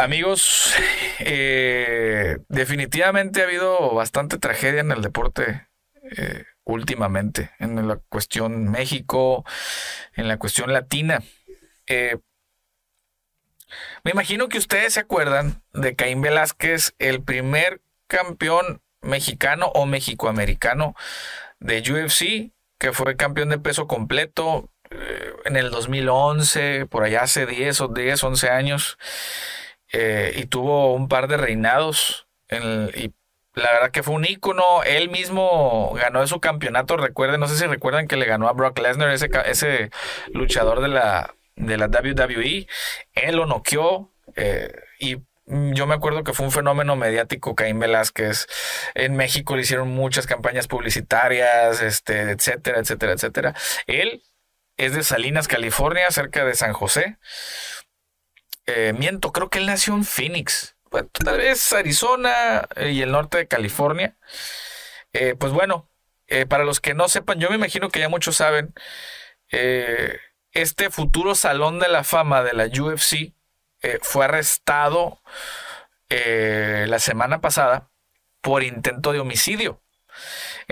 Amigos, eh, definitivamente ha habido bastante tragedia en el deporte eh, últimamente, en la cuestión México, en la cuestión latina. Eh, me imagino que ustedes se acuerdan de Caín Velázquez, el primer campeón mexicano o mexicoamericano de UFC, que fue campeón de peso completo en el 2011, por allá hace 10 o 10, 11 años. Eh, y tuvo un par de reinados. y la verdad que fue un ícono. Él mismo ganó su campeonato. Recuerden, no sé si recuerdan que le ganó a Brock Lesnar, ese, ese luchador de la, de la WWE. Él lo noqueó. Eh, y yo me acuerdo que fue un fenómeno mediático Caín Velázquez. En México le hicieron muchas campañas publicitarias, este, etcétera, etcétera, etcétera. Él es de Salinas, California, cerca de San José. Eh, miento, creo que él nació en Phoenix. tal vez Arizona eh, y el norte de California. Eh, pues bueno, para los que no sepan, yo me imagino que ya muchos saben, este futuro salón de la fama de la UFC fue arrestado la semana pasada por intento de homicidio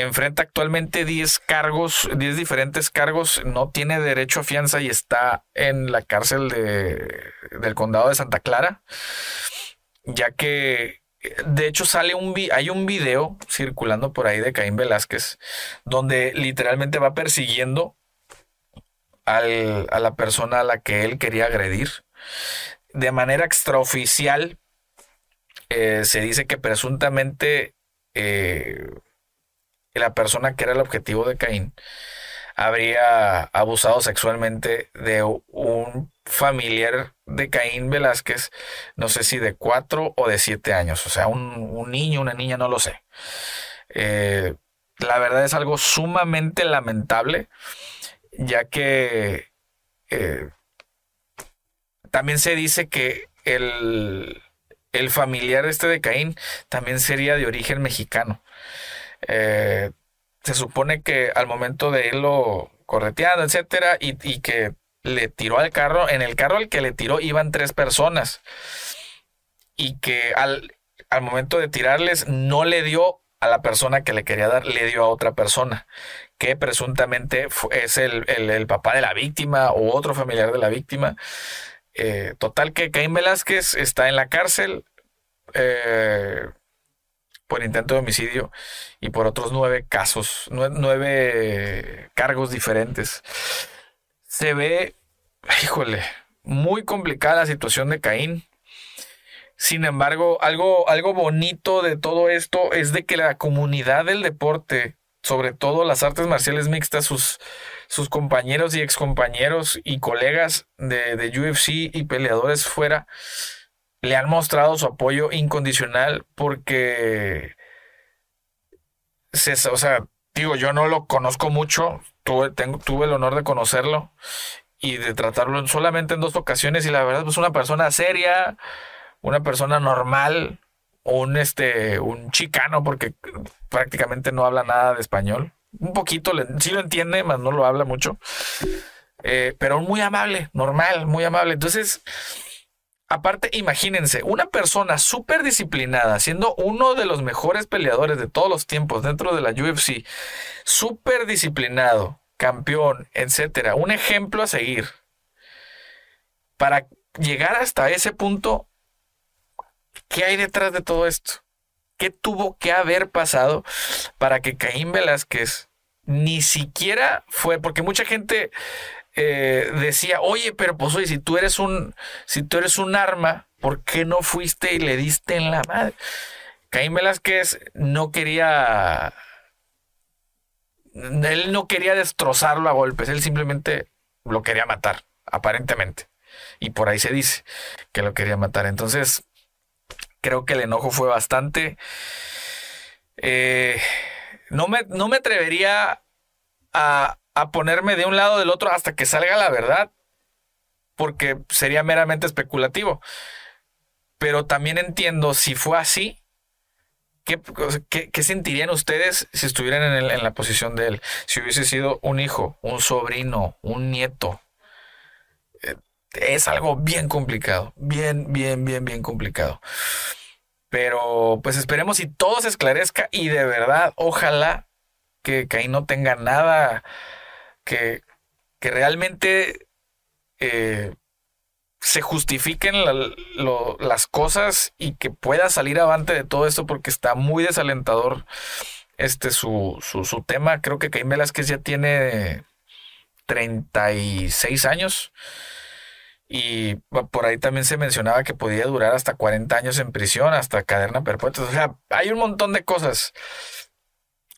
enfrenta actualmente 10 cargos, 10 diferentes cargos, no tiene derecho a fianza y está en la cárcel de, del condado de Santa Clara, ya que de hecho sale un hay un video circulando por ahí de Caín Velázquez donde literalmente va persiguiendo al, a la persona a la que él quería agredir. De manera extraoficial, eh, se dice que presuntamente eh, la persona que era el objetivo de Caín habría abusado sexualmente de un familiar de Caín Velázquez, no sé si de cuatro o de siete años, o sea, un, niño, una niña, no lo sé. Eh, la verdad es algo sumamente lamentable, ya que eh, también se dice que el, el familiar este de Caín también sería de origen mexicano. Eh, se supone que al momento de irlo correteando, etcétera, y, que le tiró al carro, en el carro al que le tiró iban tres personas. Y que al, al momento de tirarles no le dio a la persona que le quería dar, le dio a otra persona, que presuntamente es el, papá de la víctima o otro familiar de la víctima. Eh, total que Caín Velázquez está en la cárcel. Eh, por intento de homicidio y por otros nueve casos, nueve, cargos diferentes. Se ve, híjole, muy complicada la situación de Caín. Sin embargo, algo, algo bonito de todo esto es de que la comunidad del deporte, sobre todo las artes marciales mixtas, sus, sus compañeros y excompañeros y colegas de, de UFC y peleadores fuera, le han mostrado su apoyo incondicional porque, se, o sea, digo, yo no lo conozco mucho, tuve, tengo, tuve el honor de conocerlo y de tratarlo solamente en dos ocasiones y la verdad, pues una persona seria, una persona normal, un, este, un chicano porque prácticamente no habla nada de español. Un poquito, sí lo entiende, mas no lo habla mucho. Eh, pero muy amable, normal, muy amable. Entonces, Aparte, imagínense, una persona súper disciplinada, siendo uno de los mejores peleadores de todos los tiempos dentro de la UFC, súper disciplinado, campeón, etcétera, un ejemplo a seguir. Para llegar hasta ese punto, ¿qué hay detrás de todo esto? ¿Qué tuvo que haber pasado para que Caín Velázquez ni siquiera fue? Porque mucha gente eh, decía, oye, pero pues oye, si tú eres un, si tú eres un arma, ¿por qué no fuiste y le diste en la madre? Caín Velázquez no quería, él no quería destrozarlo a golpes, él simplemente lo quería matar, aparentemente. Y por ahí se dice que lo quería matar. Entonces, creo que el enojo fue bastante. Eh, no, me, no me atrevería a, a ponerme de un lado del otro hasta que salga la verdad, porque sería meramente especulativo. Pero también entiendo, si fue así, ¿qué, qué, sentirían ustedes si estuvieran en, en, la posición de él? Si hubiese sido un hijo, un sobrino, un nieto. Eh, es algo bien complicado, bien, bien, bien, bien complicado. Pero pues esperemos y todo se esclarezca y de verdad, ojalá que, ahí no tenga nada que, que realmente eh, se justifiquen las cosas y que pueda salir avante de todo esto porque está muy desalentador este su, su, tema. Creo que Caín Velázquez ya tiene 36 años. Y por ahí también se mencionaba que podía durar hasta 40 años en prisión, hasta cadena perpetua. O sea, hay un montón de cosas.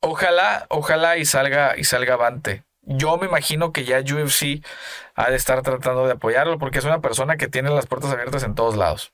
Ojalá, ojalá y salga y salga avante. Yo me imagino que ya UFC ha de estar tratando de apoyarlo porque es una persona que tiene las puertas abiertas en todos lados.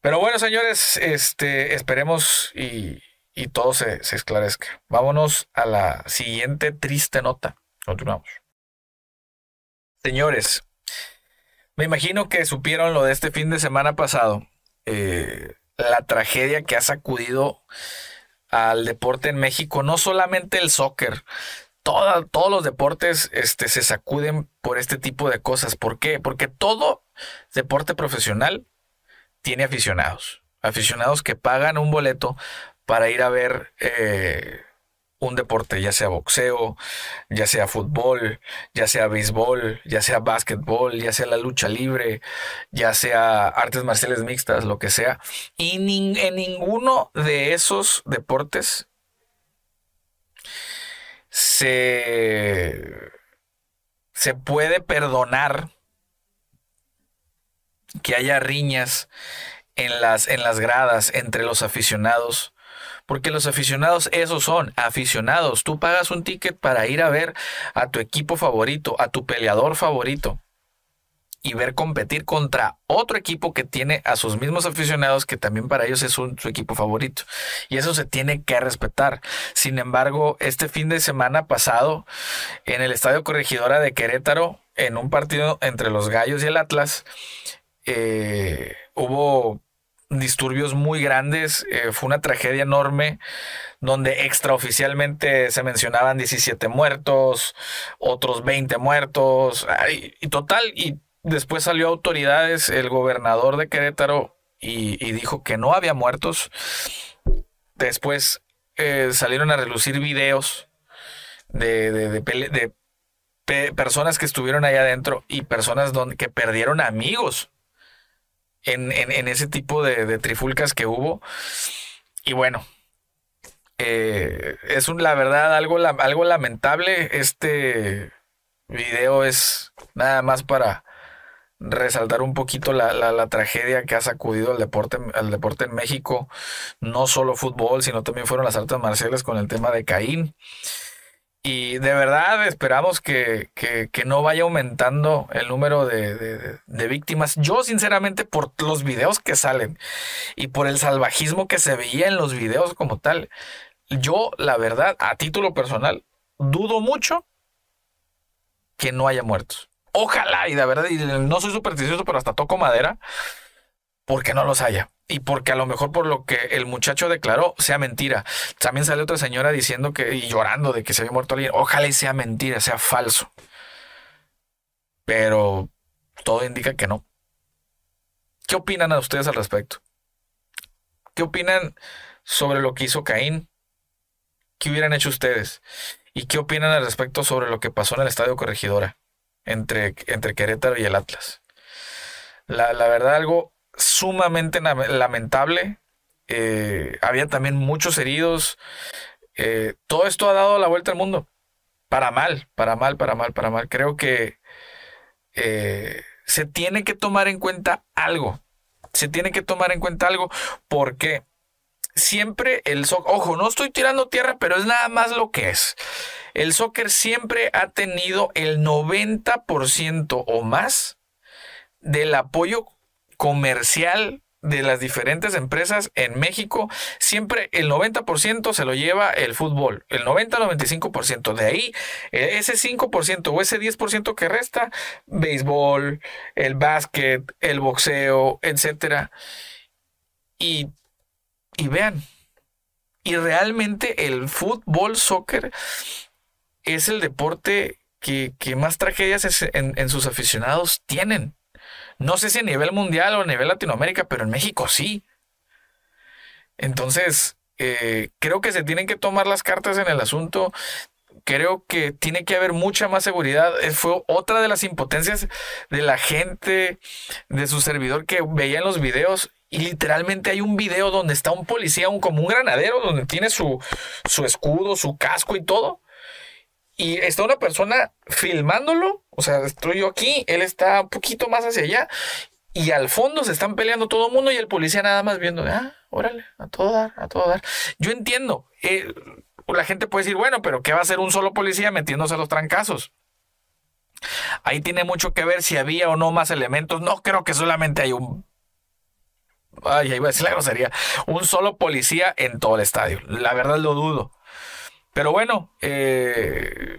Pero bueno, señores, este, esperemos y, y todo se, se esclarezca. Vámonos a la siguiente triste nota. Continuamos. Señores, me imagino que supieron lo de este fin de semana pasado. Eh, la tragedia que ha sacudido al deporte en México, no solamente el soccer, todos los deportes este, se sacuden por este tipo de cosas. ¿Por qué? Porque todo deporte profesional tiene aficionados. Aficionados que pagan un boleto para ir a ver eh, un deporte, ya sea boxeo, ya sea fútbol, ya sea béisbol, ya sea básquetbol, ya sea la lucha libre, ya sea artes marciales mixtas, lo que sea. Y en ninguno de esos deportes se, se puede perdonar que haya riñas en las, en las gradas entre los aficionados porque los aficionados, esos son aficionados. Tú pagas un ticket para ir a ver a tu equipo favorito, a tu peleador favorito y ver competir contra otro equipo que tiene a sus mismos aficionados que también para ellos es su equipo favorito. Y eso se tiene que respetar. Sin embargo, este fin de semana pasado, en el Estadio Corregidora de Querétaro, en un partido entre los Gallos y el Atlas, eh, hubo disturbios muy grandes, eh, fue una tragedia enorme donde extraoficialmente se mencionaban 17 muertos, otros 20 muertos, y, total, y después salió autoridades, el gobernador de Querétaro, y, dijo que no había muertos. Después eh, salieron a relucir videos de, de, personas que estuvieron allá adentro y personas donde, que perdieron amigos en, ese tipo de, trifulcas que hubo. Y bueno, eh, es un, la verdad algo, algo lamentable. Este video es nada más para resaltar un poquito la, la, tragedia que ha sacudido al deporte, al deporte en México. No solo fútbol, sino también fueron las artes marciales con el tema de Caín. Y de verdad esperamos que, no vaya aumentando el número de, víctimas. Yo sinceramente por los videos que salen y por el salvajismo que se veía en los videos como tal, yo la verdad a título personal dudo mucho que no haya muertos. Ojalá y de verdad, y no soy supersticioso, pero hasta toco madera porque no los haya. Y porque a lo mejor por lo que el muchacho declaró sea mentira. También sale otra señora diciendo que y llorando de que se había muerto alguien. Ojalá y sea mentira, sea falso. Pero todo indica que no. ¿Qué opinan a ustedes al respecto? ¿Qué opinan sobre lo que hizo Caín? ¿Qué hubieran hecho ustedes? ¿Y qué opinan al respecto sobre lo que pasó en el Estadio Corregidora entre, entre Querétaro y el Atlas? La, la verdad, algo sumamente lamentable. Eh, había también muchos heridos. Eh, todo esto ha dado la vuelta al mundo. Para mal, para mal, para mal, para mal. Creo que eh, se tiene que tomar en cuenta algo. Se tiene que tomar en cuenta algo porque siempre el soccer, ojo, no estoy tirando tierra, pero es nada más lo que es. El soccer siempre ha tenido el 90% o más del apoyo comercial de las diferentes empresas en México, siempre el 90% se lo lleva el fútbol, el 90-95%. De ahí, e, ese 5% o ese 10% que resta, béisbol, el básquet, el boxeo, etcétera. Y, y vean, y realmente el fútbol, soccer, es el deporte que, más tragedias en, sus aficionados tienen. No sé si a nivel mundial o a nivel Latinoamérica, pero en México sí. Entonces, eh, creo que se tienen que tomar las cartas en el asunto. Creo que tiene que haber mucha más seguridad. Eh, fue otra de las impotencias de la gente, de su servidor que veía en los videos. Y literalmente hay un video donde está un policía, un, como un granadero, donde tiene su, su escudo, su casco y todo. Y está una persona filmándolo. O sea, estoy yo aquí, él está un poquito más hacia allá. Y al fondo se están peleando todo el mundo y el policía nada más viendo, ah, órale, a todo dar, a todo dar. Yo entiendo. Eh, la gente puede decir, bueno, pero ¿qué va a hacer un solo policía metiéndose a los trancazos? Ahí tiene mucho que ver si había o no más elementos. No creo que solamente hay un ay, ahí va a decir la grosería, un solo policía en todo el estadio. La verdad lo dudo. Pero bueno, eh,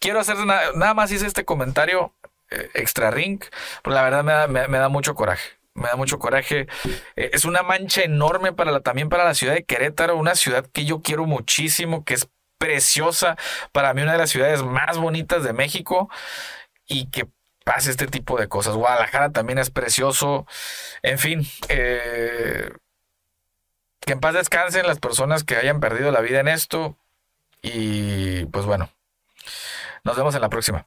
quiero hacer nada, más hice este comentario eh, extra ring, pero la verdad me da, mucho coraje. Me da mucho coraje. Eh, es una mancha enorme para la, también para la ciudad de Querétaro, una ciudad que yo quiero muchísimo, que es preciosa, para mí una de las ciudades más bonitas de México y que pase este tipo de cosas. Guadalajara también es precioso. En fin, eh, que en paz descansen las personas que hayan perdido la vida en esto. Y pues bueno, nos vemos en la próxima.